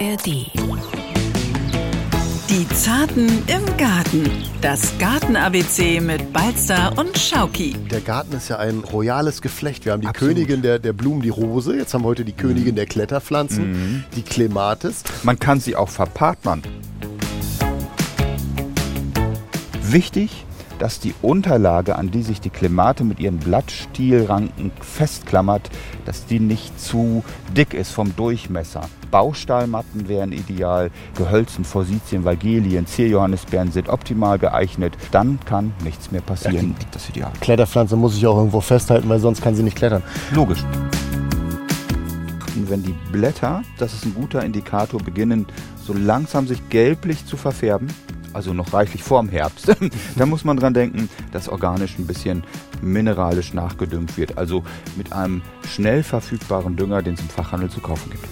ARD. Die Zarten im Garten. Das Garten-ABC mit Balzer und Schauki. Der Garten ist ja ein royales Geflecht. Wir haben die Absolut. Königin der, der Blumen, die Rose. Jetzt haben wir heute die Königin der Kletterpflanzen, die Clematis. Man kann sie auch verpartnern. Wichtig, dass die Unterlage, an die sich die Klemate mit ihren Blattstielranken festklammert, dass die nicht zu dick ist vom Durchmesser. Baustahlmatten wären ideal, Gehölzen, Forsythien, Valgelien, Zierjohannisbeeren sind optimal geeignet. Dann kann nichts mehr passieren. Das ist ideal. Kletterpflanze muss ich auch irgendwo festhalten, weil sonst kann sie nicht klettern. Logisch. Und wenn die Blätter, das ist ein guter Indikator, beginnen so langsam sich gelblich zu verfärben, also noch reichlich vorm Herbst, dann muss man dran denken, dass organisch ein bisschen mineralisch nachgedüngt wird. Also mit einem schnell verfügbaren Dünger, den es im Fachhandel zu kaufen gibt.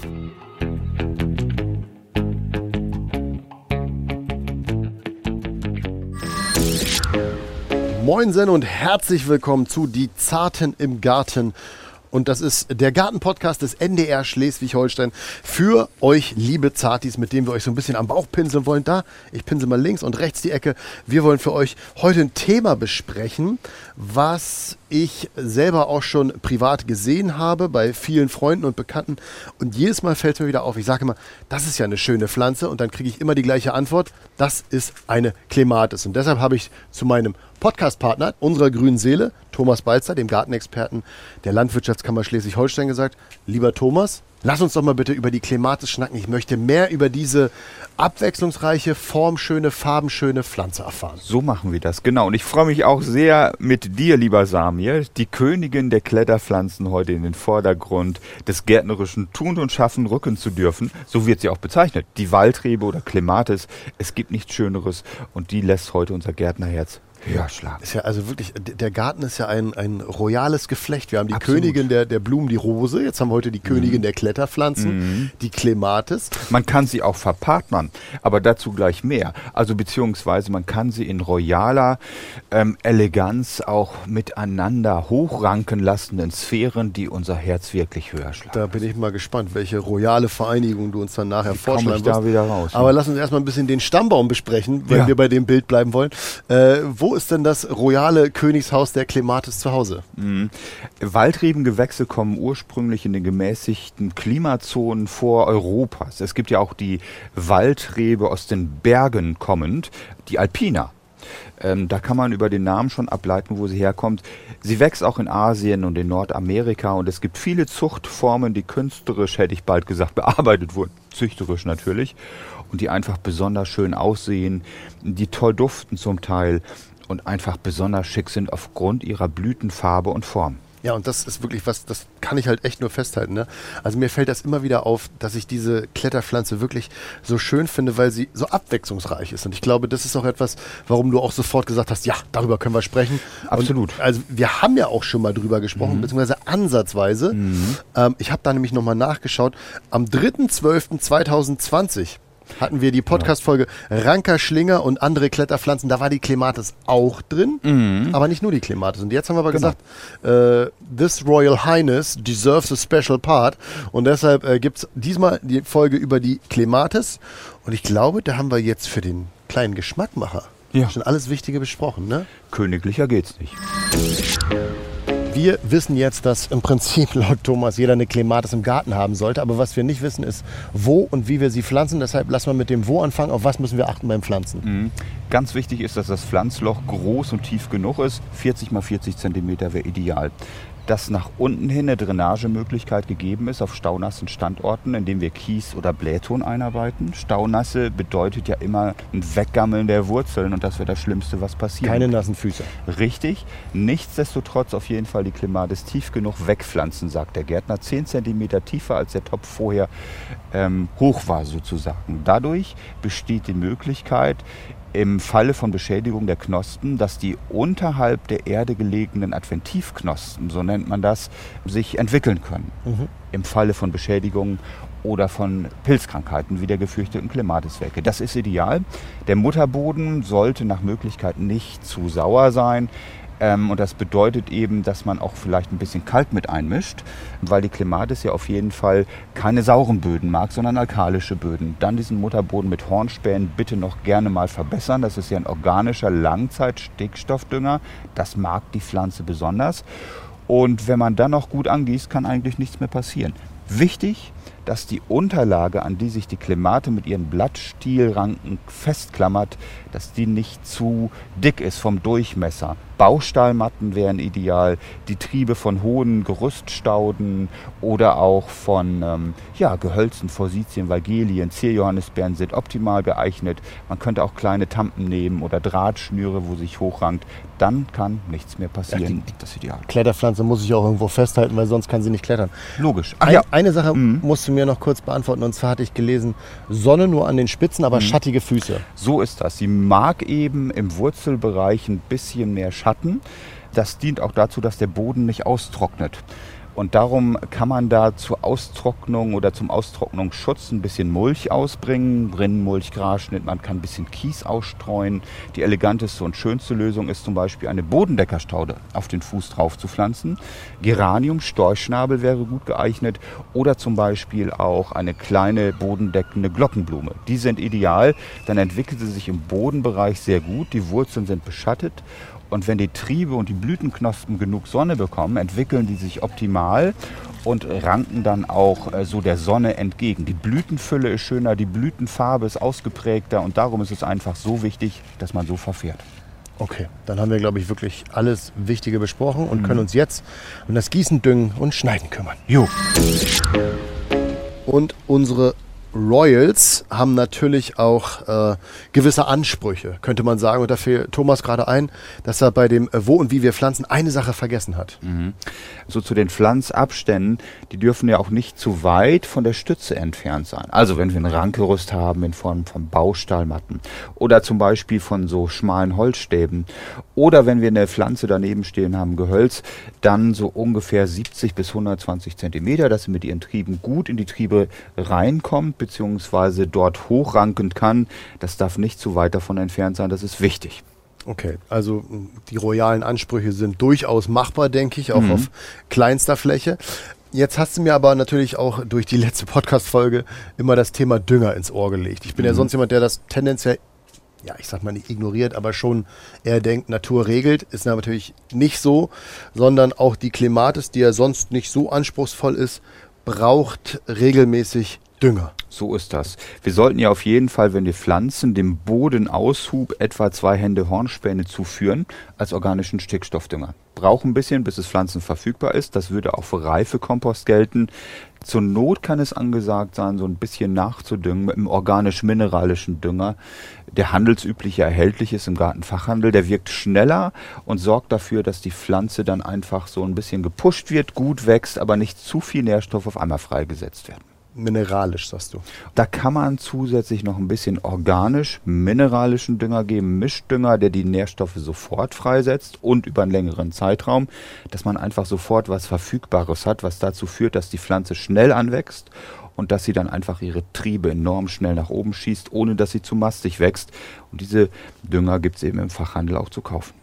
Moinsen und herzlich willkommen zu Die Zarten im Garten. Und das ist der Gartenpodcast des NDR Schleswig-Holstein für euch, liebe Zartis, mit dem wir euch so ein bisschen am Bauch pinseln wollen. Da, ich pinsel mal links und rechts die Ecke. Wir wollen für euch heute ein Thema besprechen, was ich selber auch schon privat gesehen habe bei vielen Freunden und Bekannten. Und jedes Mal fällt es mir wieder auf. Ich sage immer, das ist ja eine schöne Pflanze. Und dann kriege ich immer die gleiche Antwort. Das ist eine Clematis. Und deshalb habe ich zu meinem Podcast-Partner unserer grünen Seele, Thomas Balzer, dem Gartenexperten der Landwirtschaftskammer Schleswig-Holstein, gesagt, lieber Thomas, lass uns doch mal bitte über die Clematis schnacken. Ich möchte mehr über diese abwechslungsreiche, formschöne, farbenschöne Pflanze erfahren. So machen wir das, genau. Und ich freue mich auch sehr mit dir, lieber Samir, die Königin der Kletterpflanzen heute in den Vordergrund des gärtnerischen Tun und Schaffen rücken zu dürfen. So wird sie auch bezeichnet. Die Waldrebe oder Clematis. Es gibt nichts Schöneres und die lässt heute unser Gärtnerherz höher schlagen. Ist ja also wirklich, der Garten ist ja ein, ein royales Geflecht. Wir haben die Absolut. Königin der, der Blumen, die Rose. Jetzt haben wir heute die Königin der Kletterpflanzen, die Clematis. Man kann sie auch verpartnern, aber dazu gleich mehr. Also beziehungsweise man kann sie in royaler ähm, Eleganz auch miteinander hochranken lassen in Sphären, die unser Herz wirklich höher schlagen. Da bin ich mal gespannt, welche royale Vereinigung du uns dann nachher Wie vorschlagen ich da wirst. wieder raus, Aber ne? lass uns erstmal ein bisschen den Stammbaum besprechen, wenn Ja. wir bei dem Bild bleiben wollen. Äh, wo ist denn das royale Königshaus der Clematis zu Hause? Waldrebengewächse kommen ursprünglich in den gemäßigten Klimazonen vor Europas. Es gibt ja auch die Waldrebe aus den Bergen kommend, die Alpina. Ähm, da kann man über den Namen schon ableiten, wo sie herkommt. Sie wächst auch in Asien und in Nordamerika und es gibt viele Zuchtformen, die künstlerisch, hätte ich bald gesagt, bearbeitet wurden. Züchterisch natürlich. Und die einfach besonders schön aussehen, die toll duften zum Teil und einfach besonders schick sind aufgrund ihrer Blütenfarbe und Form. Ja, und das ist wirklich was, das kann ich halt echt nur festhalten. Ne? Also mir fällt das immer wieder auf, dass ich diese Kletterpflanze wirklich so schön finde, weil sie so abwechslungsreich ist. Und ich glaube, das ist auch etwas, warum du auch sofort gesagt hast, ja, darüber können wir sprechen. Absolut. Und, also wir haben ja auch schon mal drüber gesprochen, beziehungsweise ansatzweise. Ähm, ich habe da nämlich nochmal nachgeschaut. Am 3.12.2020 hatten wir die Podcast-Folge Ranker, Schlinger und andere Kletterpflanzen. Da war die Clematis auch drin, aber nicht nur die Clematis. Und jetzt haben wir aber Genau. gesagt, äh, This Royal Highness deserves a special part. Und deshalb äh, gibt es diesmal die Folge über die Clematis. Und ich glaube, da haben wir jetzt für den kleinen Geschmackmacher Ja. schon alles Wichtige besprochen. Ne? Königlicher geht's nicht. Wir wissen jetzt, dass im Prinzip laut Thomas jeder eine Clematis im Garten haben sollte. Aber was wir nicht wissen, ist, wo und wie wir sie pflanzen. Deshalb lassen wir mit dem Wo anfangen. Auf was müssen wir achten beim Pflanzen? Ganz wichtig ist, dass das Pflanzloch groß und tief genug ist. 40 mal 40 Zentimeter wäre ideal. Dass nach unten hin eine Drainagemöglichkeit gegeben ist auf staunassen Standorten, indem wir Kies oder Blähton einarbeiten. Staunasse bedeutet ja immer ein Weggammeln der Wurzeln und das wäre das Schlimmste, was passiert. Keine nassen Füße. Richtig. Nichtsdestotrotz auf jeden Fall die Clematis tief genug wegpflanzen, sagt der Gärtner. 10 cm tiefer als der Topf vorher ähm, hoch war sozusagen. Dadurch besteht die Möglichkeit, im Falle von Beschädigung der Knospen, dass die unterhalb der Erde gelegenen Adventivknospen, so nennt man das, sich entwickeln können. Im Falle von Beschädigungen oder von Pilzkrankheiten wie der gefürchteten Clematiswelke. Das ist ideal. Der Mutterboden sollte nach Möglichkeit nicht zu sauer sein. Ähm, und das bedeutet eben, dass man auch vielleicht ein bisschen Kalk mit einmischt, weil die Clematis ja auf jeden Fall keine sauren Böden mag, sondern alkalische Böden. Dann diesen Mutterboden mit Hornspänen bitte noch gerne mal verbessern. Das ist ja ein organischer Langzeitstickstoffdünger. Das mag die Pflanze besonders. Und wenn man dann noch gut angießt, kann eigentlich nichts mehr passieren. Wichtig, dass die Unterlage, an die sich die Klemate mit ihren Blattstielranken festklammert, dass die nicht zu dick ist vom Durchmesser. Baustahlmatten wären ideal, die Triebe von hohen Gerüststauden oder auch von ähm, ja, Gehölzen, Forsythien, Valgelien, Zierjohannisbeeren sind optimal geeignet. Man könnte auch kleine Tampen nehmen oder Drahtschnüre, wo sich hochrankt. Dann kann nichts mehr passieren. Ja, die, das ist ideal. Kletterpflanze muss ich auch irgendwo festhalten, weil sonst kann sie nicht klettern. Logisch. Ach, Ein, ja. Eine Sache mhm. musst du mir noch kurz beantworten. Und zwar hatte ich gelesen, Sonne nur an den Spitzen, aber mhm. schattige Füße. So ist das. Sie mag eben im Wurzelbereich ein bisschen mehr Schatten. Das dient auch dazu, dass der Boden nicht austrocknet. Und darum kann man da zur Austrocknung oder zum Austrocknungsschutz ein bisschen Mulch ausbringen, Rinnenmulch, Grasschnitt, man kann ein bisschen Kies ausstreuen. Die eleganteste und schönste Lösung ist zum Beispiel eine Bodendeckerstaude auf den Fuß drauf zu pflanzen. Geranium, Storchschnabel wäre gut geeignet oder zum Beispiel auch eine kleine bodendeckende Glockenblume. Die sind ideal, dann entwickelt sie sich im Bodenbereich sehr gut, die Wurzeln sind beschattet und wenn die Triebe und die Blütenknospen genug Sonne bekommen, entwickeln die sich optimal und ranken dann auch äh, so der Sonne entgegen. Die Blütenfülle ist schöner, die Blütenfarbe ist ausgeprägter und darum ist es einfach so wichtig, dass man so verfährt. Okay, dann haben wir, glaube ich, wirklich alles Wichtige besprochen und mhm. können uns jetzt um das Gießen, Düngen und Schneiden kümmern. Jo. Und unsere Royals haben natürlich auch äh, gewisse Ansprüche, könnte man sagen. Und da fällt Thomas gerade ein, dass er bei dem äh, Wo und Wie wir pflanzen eine Sache vergessen hat. Mhm. So zu den Pflanzabständen, die dürfen ja auch nicht zu weit von der Stütze entfernt sein. Also wenn wir ein Rankerüst haben in Form von Baustahlmatten oder zum Beispiel von so schmalen Holzstäben oder wenn wir eine Pflanze daneben stehen haben, Gehölz, dann so ungefähr 70 bis 120 Zentimeter, dass sie mit ihren Trieben gut in die Triebe reinkommt beziehungsweise dort hochranken kann. Das darf nicht zu weit davon entfernt sein, das ist wichtig. Okay, also die royalen Ansprüche sind durchaus machbar, denke ich, auch mhm. auf kleinster Fläche. Jetzt hast du mir aber natürlich auch durch die letzte Podcast-Folge immer das Thema Dünger ins Ohr gelegt. Ich bin mhm. ja sonst jemand, der das tendenziell, ja, ich sag mal nicht ignoriert, aber schon eher denkt, Natur regelt. Ist natürlich nicht so, sondern auch die Klimatis, die ja sonst nicht so anspruchsvoll ist, braucht regelmäßig Dünger. So ist das. Wir sollten ja auf jeden Fall, wenn wir pflanzen, dem Bodenaushub etwa zwei Hände Hornspäne zuführen als organischen Stickstoffdünger. Braucht ein bisschen, bis es Pflanzen verfügbar ist. Das würde auch für Reifekompost gelten. Zur Not kann es angesagt sein, so ein bisschen nachzudüngen mit einem organisch-mineralischen Dünger, der handelsüblich erhältlich ist im Gartenfachhandel. Der wirkt schneller und sorgt dafür, dass die Pflanze dann einfach so ein bisschen gepusht wird, gut wächst, aber nicht zu viel Nährstoff auf einmal freigesetzt werden mineralisch, sagst du. Da kann man zusätzlich noch ein bisschen organisch mineralischen Dünger geben, Mischdünger, der die Nährstoffe sofort freisetzt und über einen längeren Zeitraum, dass man einfach sofort was Verfügbares hat, was dazu führt, dass die Pflanze schnell anwächst und dass sie dann einfach ihre Triebe enorm schnell nach oben schießt, ohne dass sie zu mastig wächst. Und diese Dünger gibt es eben im Fachhandel auch zu kaufen.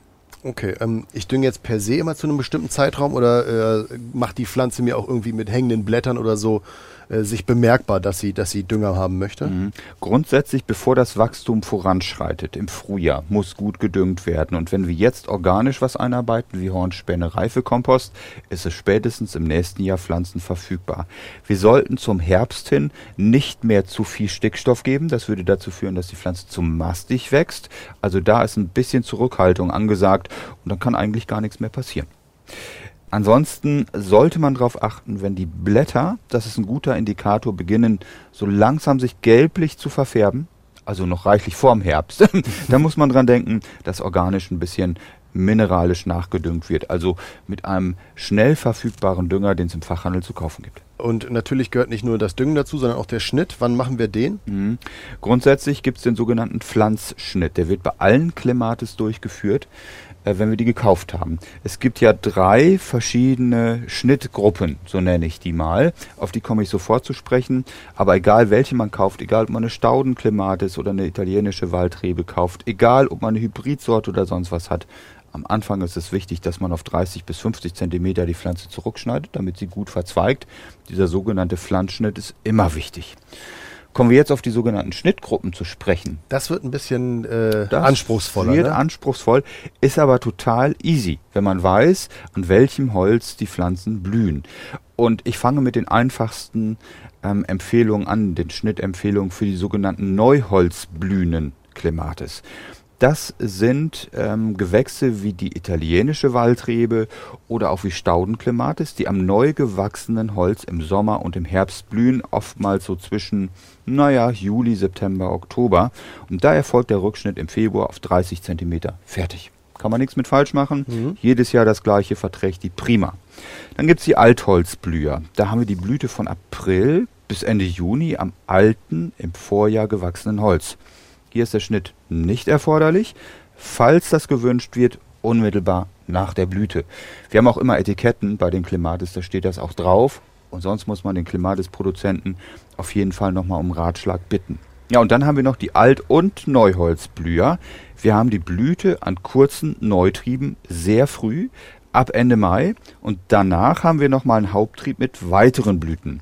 Okay, ähm, ich dünge jetzt per se immer zu einem bestimmten Zeitraum oder äh, macht die Pflanze mir auch irgendwie mit hängenden Blättern oder so äh, sich bemerkbar, dass sie, dass sie Dünger haben möchte? Mhm. Grundsätzlich, bevor das Wachstum voranschreitet, im Frühjahr, muss gut gedüngt werden. Und wenn wir jetzt organisch was einarbeiten, wie Hornspäne, Reifekompost, ist es spätestens im nächsten Jahr pflanzenverfügbar. Wir sollten zum Herbst hin nicht mehr zu viel Stickstoff geben. Das würde dazu führen, dass die Pflanze zu mastig wächst. Also da ist ein bisschen Zurückhaltung angesagt und dann kann eigentlich gar nichts mehr passieren. Ansonsten sollte man darauf achten, wenn die Blätter, das ist ein guter Indikator, beginnen so langsam sich gelblich zu verfärben, also noch reichlich vorm Herbst, da muss man dran denken, dass organisch ein bisschen mineralisch nachgedüngt wird, also mit einem schnell verfügbaren Dünger, den es im Fachhandel zu kaufen gibt. Und natürlich gehört nicht nur das Düngen dazu, sondern auch der Schnitt. Wann machen wir den? Mhm. Grundsätzlich gibt es den sogenannten Pflanzschnitt. Der wird bei allen Clematis durchgeführt. Äh, wenn wir die gekauft haben. Es gibt ja drei verschiedene Schnittgruppen, so nenne ich die mal. Auf die komme ich sofort zu sprechen. Aber egal welche man kauft, egal ob man eine Staudenklimatis oder eine italienische Waldrebe kauft, egal ob man eine Hybridsorte oder sonst was hat, Am Anfang ist es wichtig, dass man auf 30 bis 50 Zentimeter die Pflanze zurückschneidet, damit sie gut verzweigt. Dieser sogenannte Pflanzschnitt ist immer wichtig. Kommen wir jetzt auf die sogenannten Schnittgruppen zu sprechen. Das wird ein bisschen äh, anspruchsvoller. Wird ne? anspruchsvoll, ist aber total easy, wenn man weiß, an welchem Holz die Pflanzen blühen. Und ich fange mit den einfachsten ähm, Empfehlungen an, den Schnittempfehlungen für die sogenannten Neuholzblühenden Clematis. Das sind ähm, Gewächse wie die italienische Waldrebe oder auch wie Staudenclematis, die am neu gewachsenen Holz im Sommer und im Herbst blühen, oftmals so zwischen, naja, Juli, September, Oktober. Und da erfolgt der Rückschnitt im Februar auf 30 Zentimeter. Fertig. Kann man nichts mit falsch machen. Mhm. Jedes Jahr das gleiche verträgt die prima. Dann gibt's die Altholzblüher. Da haben wir die Blüte von April bis Ende Juni am alten, im Vorjahr gewachsenen Holz. Hier ist der Schnitt nicht erforderlich, falls das gewünscht wird, unmittelbar nach der Blüte. Wir haben auch immer Etiketten bei den Klimatis, da steht das auch drauf. Und sonst muss man den Klimatis-Produzenten auf jeden Fall nochmal um Ratschlag bitten. Ja, und dann haben wir noch die Alt- und Neuholzblüher. Wir haben die Blüte an kurzen Neutrieben sehr früh, ab Ende Mai. Und danach haben wir nochmal einen Haupttrieb mit weiteren Blüten.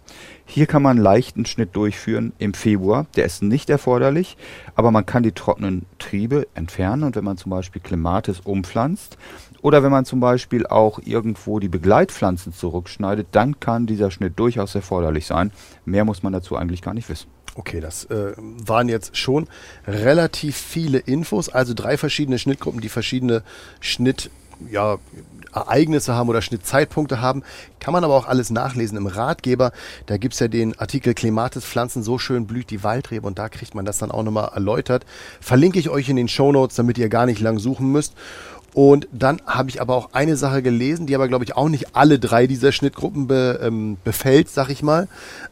Hier kann man einen leichten Schnitt durchführen im Februar. Der ist nicht erforderlich, aber man kann die trockenen Triebe entfernen. Und wenn man zum Beispiel Clematis umpflanzt oder wenn man zum Beispiel auch irgendwo die Begleitpflanzen zurückschneidet, dann kann dieser Schnitt durchaus erforderlich sein. Mehr muss man dazu eigentlich gar nicht wissen. Okay, das äh, waren jetzt schon relativ viele Infos, also drei verschiedene Schnittgruppen, die verschiedene Schnitt, ja, Ereignisse haben oder Schnittzeitpunkte haben. Kann man aber auch alles nachlesen im Ratgeber. Da gibt es ja den Artikel Clematis Pflanzen, so schön blüht die Waldrebe und da kriegt man das dann auch nochmal erläutert. Verlinke ich euch in den Show Notes, damit ihr gar nicht lang suchen müsst. Und dann habe ich aber auch eine Sache gelesen, die aber, glaube ich, auch nicht alle drei dieser Schnittgruppen be, ähm, befällt, sag ich mal.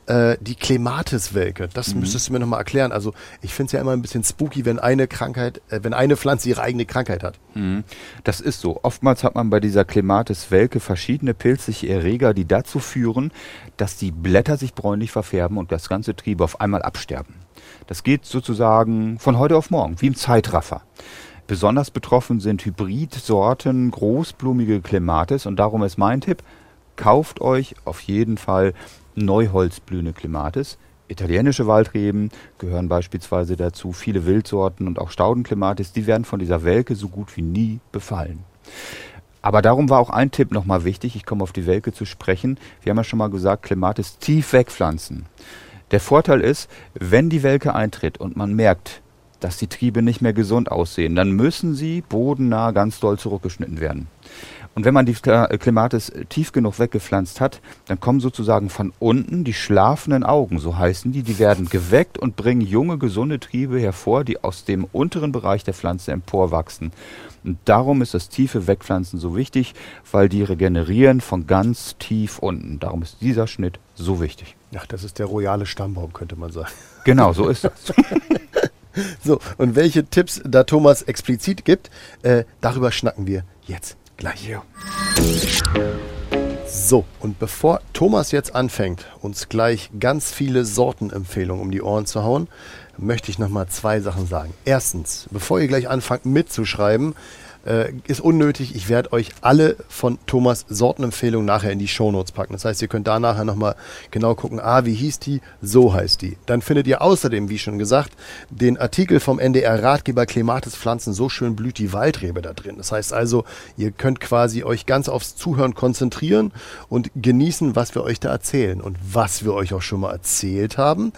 Äh, die Klematiswelke. Das mhm. müsstest du mir nochmal erklären. Also ich finde es ja immer ein bisschen spooky, wenn eine Krankheit, äh, wenn eine Pflanze ihre eigene Krankheit hat. Mhm. Das ist so. Oftmals hat man bei dieser Klematiswelke verschiedene pilzliche Erreger, die dazu führen, dass die Blätter sich bräunlich verfärben und das ganze Triebe auf einmal absterben. Das geht sozusagen von heute auf morgen, wie im Zeitraffer. Besonders betroffen sind Hybridsorten, großblumige Clematis und darum ist mein Tipp, kauft euch auf jeden Fall Neuholzblühende Clematis. Italienische Waldreben gehören beispielsweise dazu, viele Wildsorten und auch Staudenclematis, die werden von dieser Welke so gut wie nie befallen. Aber darum war auch ein Tipp nochmal wichtig, ich komme auf die Welke zu sprechen. Wir haben ja schon mal gesagt, Clematis tief wegpflanzen. Der Vorteil ist, wenn die Welke eintritt und man merkt, dass die Triebe nicht mehr gesund aussehen, dann müssen sie bodennah ganz doll zurückgeschnitten werden. Und wenn man die Klematis tief genug weggepflanzt hat, dann kommen sozusagen von unten die schlafenden Augen, so heißen die, die werden geweckt und bringen junge, gesunde Triebe hervor, die aus dem unteren Bereich der Pflanze emporwachsen. Und darum ist das tiefe Wegpflanzen so wichtig, weil die regenerieren von ganz tief unten. Darum ist dieser Schnitt so wichtig. Ach, das ist der royale Stammbaum, könnte man sagen. Genau, so ist das. So, und welche Tipps da Thomas explizit gibt, äh, darüber schnacken wir jetzt gleich. Ja. So, und bevor Thomas jetzt anfängt, uns gleich ganz viele Sortenempfehlungen um die Ohren zu hauen, möchte ich nochmal zwei Sachen sagen. Erstens, bevor ihr gleich anfangt mitzuschreiben, äh, ist unnötig. Ich werde euch alle von Thomas Sortenempfehlungen nachher in die Shownotes packen. Das heißt, ihr könnt da nachher nochmal genau gucken, ah, wie hieß die? So heißt die. Dann findet ihr außerdem, wie schon gesagt, den Artikel vom NDR Ratgeber Klimatis Pflanzen, so schön blüht die Waldrebe da drin. Das heißt also, ihr könnt quasi euch ganz aufs Zuhören konzentrieren und genießen, was wir euch da erzählen. Und was wir euch auch schon mal erzählt haben,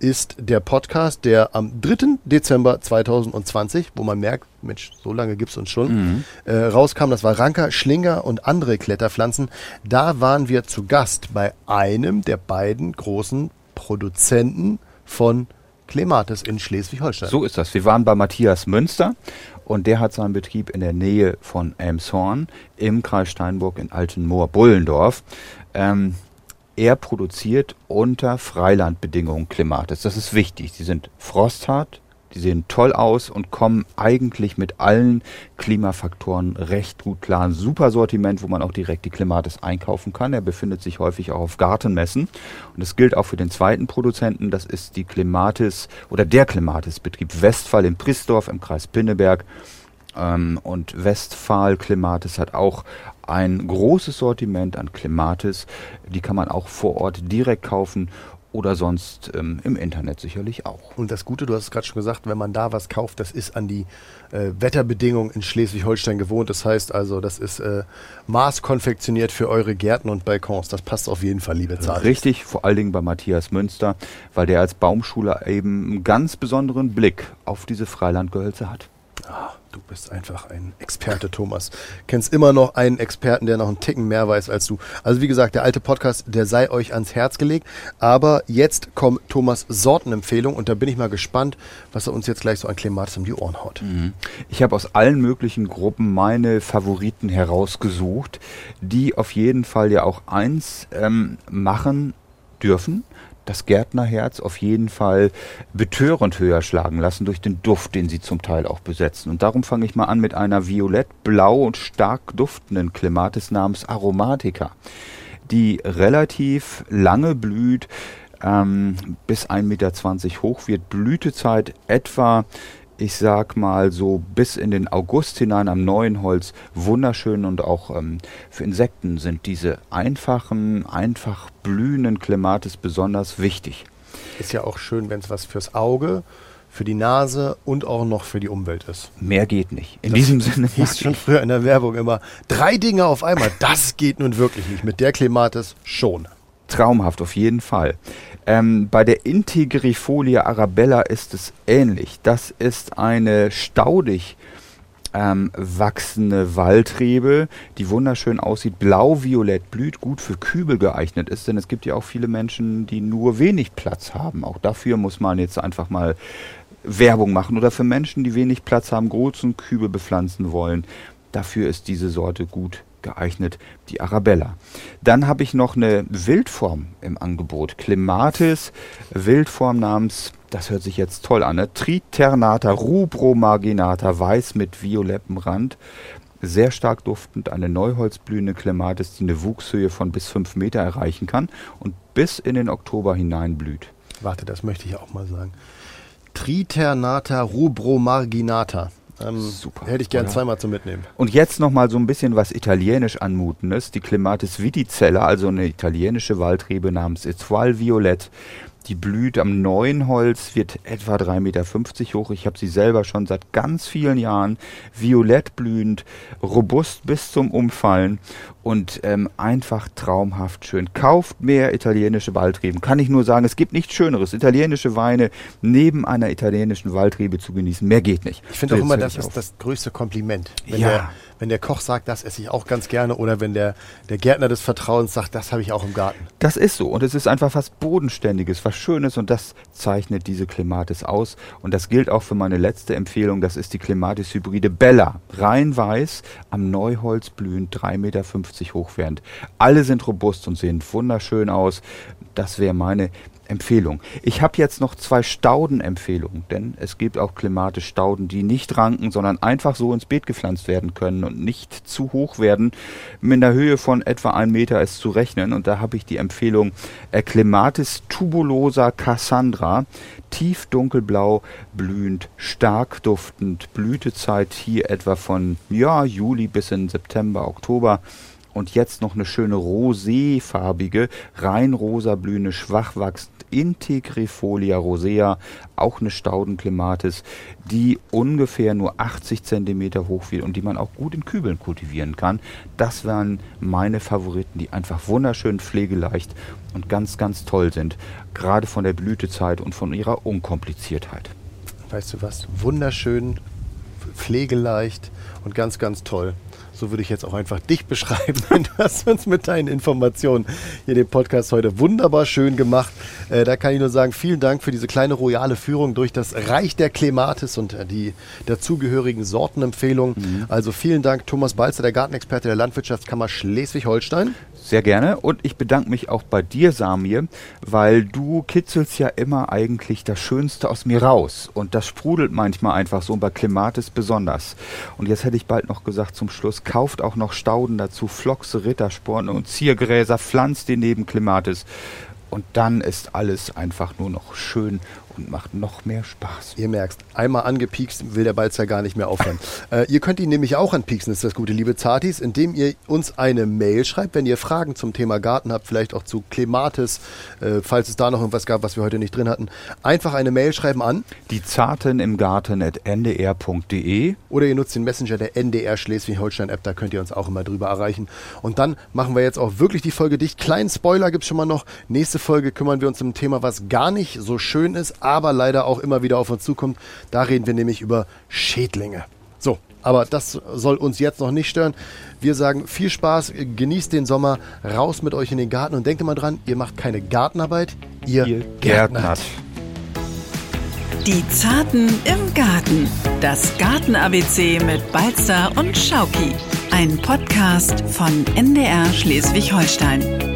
ist der Podcast, der am 3. Dezember 2020, wo man merkt, Mensch, so lange gibt es uns schon, mhm. äh, rauskam. Das war Ranker, Schlinger und andere Kletterpflanzen. Da waren wir zu Gast bei einem der beiden großen Produzenten von Clematis in Schleswig-Holstein. So ist das. Wir waren bei Matthias Münster und der hat seinen Betrieb in der Nähe von Elmshorn im Kreis Steinburg in Altenmoor-Bullendorf. Ähm, er produziert unter Freilandbedingungen Klimatis. Das ist wichtig. Sie sind frosthart, die sehen toll aus und kommen eigentlich mit allen Klimafaktoren recht gut klar. Ein super Sortiment, wo man auch direkt die Klimatis einkaufen kann. Er befindet sich häufig auch auf Gartenmessen. Und das gilt auch für den zweiten Produzenten. Das ist die Klimatis oder der Klimatis-Betrieb Westphal in Prisdorf im Kreis Pinneberg. Ähm, und Westphal Clematis hat auch ein großes Sortiment an Clematis. Die kann man auch vor Ort direkt kaufen oder sonst ähm, im Internet sicherlich auch. Und das Gute, du hast es gerade schon gesagt, wenn man da was kauft, das ist an die äh, Wetterbedingungen in Schleswig-Holstein gewohnt. Das heißt also, das ist äh, maßkonfektioniert für eure Gärten und Balkons. Das passt auf jeden Fall, liebe Zahlen. Richtig, vor allen Dingen bei Matthias Münster, weil der als Baumschuler eben einen ganz besonderen Blick auf diese Freilandgehölze hat. Ah, du bist einfach ein Experte, Thomas. Kennst immer noch einen Experten, der noch einen Ticken mehr weiß als du. Also wie gesagt, der alte Podcast, der sei euch ans Herz gelegt. Aber jetzt kommt Thomas Sortenempfehlung und da bin ich mal gespannt, was er uns jetzt gleich so an Clematis um die Ohren haut. Mhm. Ich habe aus allen möglichen Gruppen meine Favoriten herausgesucht, die auf jeden Fall ja auch eins ähm, machen dürfen das Gärtnerherz auf jeden Fall betörend höher schlagen lassen durch den Duft, den sie zum Teil auch besetzen. Und darum fange ich mal an mit einer violett-blau und stark duftenden Clematis namens Aromatica, die relativ lange blüht, ähm, bis 1,20 Meter hoch wird. Blütezeit etwa ich sag mal so bis in den August hinein am neuen Holz wunderschön und auch ähm, für Insekten sind diese einfachen, einfach blühenden Clematis besonders wichtig. Ist ja auch schön, wenn es was fürs Auge, für die Nase und auch noch für die Umwelt ist. Mehr geht nicht. In das diesem Sinne hieß schon früher in der Werbung immer drei Dinge auf einmal. Das geht nun wirklich nicht. Mit der Clematis schon. Traumhaft auf jeden Fall. Ähm, bei der Integrifolia arabella ist es ähnlich. Das ist eine staudig ähm, wachsende Waldrebe, die wunderschön aussieht, blau-violett blüht, gut für Kübel geeignet ist, denn es gibt ja auch viele Menschen, die nur wenig Platz haben. Auch dafür muss man jetzt einfach mal Werbung machen oder für Menschen, die wenig Platz haben, großen Kübel bepflanzen wollen. Dafür ist diese Sorte gut geeignet, die Arabella. Dann habe ich noch eine Wildform im Angebot. Clematis, Wildform namens, das hört sich jetzt toll an, ne? Triternata rubromarginata, weiß mit violettem Rand. Sehr stark duftend, eine neuholzblühende Clematis, die eine Wuchshöhe von bis 5 Meter erreichen kann und bis in den Oktober hinein blüht. Warte, das möchte ich auch mal sagen. Triternata rubromarginata. Ähm, Super. Hätte ich gern oder? zweimal zum Mitnehmen. Und jetzt nochmal so ein bisschen was italienisch anmutendes. Die Clematis viticella, also eine italienische Waldrebe namens Etoile Violette. Die blüht am neuen Holz, wird etwa 3,50 Meter hoch. Ich habe sie selber schon seit ganz vielen Jahren. Violett blühend, robust bis zum Umfallen und ähm, einfach traumhaft schön. Kauft mehr italienische Waldreben. Kann ich nur sagen, es gibt nichts Schöneres. Italienische Weine neben einer italienischen Waldrebe zu genießen. Mehr geht nicht. Ich finde auch immer, das ist das größte Kompliment. Wenn, ja. der, wenn der Koch sagt, das esse ich auch ganz gerne oder wenn der, der Gärtner des Vertrauens sagt, das habe ich auch im Garten. Das ist so und es ist einfach was Bodenständiges, was Schönes und das zeichnet diese Clematis aus. Und das gilt auch für meine letzte Empfehlung, das ist die Clematis Hybride Bella. Rein weiß, am Neuholz blühend, 3,50 Meter hochwärend. Alle sind robust und sehen wunderschön aus. Das wäre meine Empfehlung. Ich habe jetzt noch zwei Staudenempfehlungen, denn es gibt auch klimatische Stauden, die nicht ranken, sondern einfach so ins Beet gepflanzt werden können und nicht zu hoch werden. Mit einer Höhe von etwa 1 Meter ist zu rechnen und da habe ich die Empfehlung Clematis tubulosa Cassandra, tief dunkelblau, blühend, stark duftend, Blütezeit hier etwa von ja, Juli bis in September, Oktober und jetzt noch eine schöne roséfarbige, rein rosa blühende, schwach wachsend Integrifolia rosea, auch eine Staudenclematis, die ungefähr nur 80 cm hoch wird und die man auch gut in Kübeln kultivieren kann. Das wären meine Favoriten, die einfach wunderschön pflegeleicht und ganz, ganz toll sind, gerade von der Blütezeit und von ihrer Unkompliziertheit. Weißt du was? Wunderschön, pflegeleicht und ganz, ganz toll. So würde ich jetzt auch einfach dich beschreiben. Du hast uns mit deinen Informationen hier den Podcast heute wunderbar schön gemacht. Äh, da kann ich nur sagen, vielen Dank für diese kleine royale Führung durch das Reich der Klematis und äh, die dazugehörigen Sortenempfehlungen. Mhm. Also vielen Dank, Thomas Balzer, der Gartenexperte der Landwirtschaftskammer Schleswig-Holstein. Sehr gerne. Und ich bedanke mich auch bei dir, Samir, weil du kitzelst ja immer eigentlich das Schönste aus mir raus. Und das sprudelt manchmal einfach so und bei Klimatis besonders. Und jetzt hätte ich bald noch gesagt zum Schluss, kauft auch noch Stauden dazu, Flochse, Rittersporn und Ziergräser, pflanzt die neben Klimatis. Und dann ist alles einfach nur noch schön und macht noch mehr Spaß. Ihr merkt, einmal angepiekst will der Balzer gar nicht mehr aufhören. äh, ihr könnt ihn nämlich auch anpieksen, ist das gute, liebe Zartis, indem ihr uns eine Mail schreibt, wenn ihr Fragen zum Thema Garten habt, vielleicht auch zu Klematis, äh, falls es da noch irgendwas gab, was wir heute nicht drin hatten. Einfach eine Mail schreiben an. Die Zarten im Garten at ndr.de Oder ihr nutzt den Messenger der NDR Schleswig-Holstein-App, da könnt ihr uns auch immer drüber erreichen. Und dann machen wir jetzt auch wirklich die Folge dicht. Kleinen Spoiler gibt es schon mal noch. Nächste Folge kümmern wir uns um ein Thema, was gar nicht so schön ist, aber leider auch immer wieder auf uns zukommt. Da reden wir nämlich über Schädlinge. So, aber das soll uns jetzt noch nicht stören. Wir sagen viel Spaß, genießt den Sommer, raus mit euch in den Garten und denkt immer dran, ihr macht keine Gartenarbeit, ihr, Ihr gärtnert. Gärtnert. Die Zarten im Garten. Das Garten-ABC mit Balzer und Schauki. Ein Podcast von NDR Schleswig-Holstein.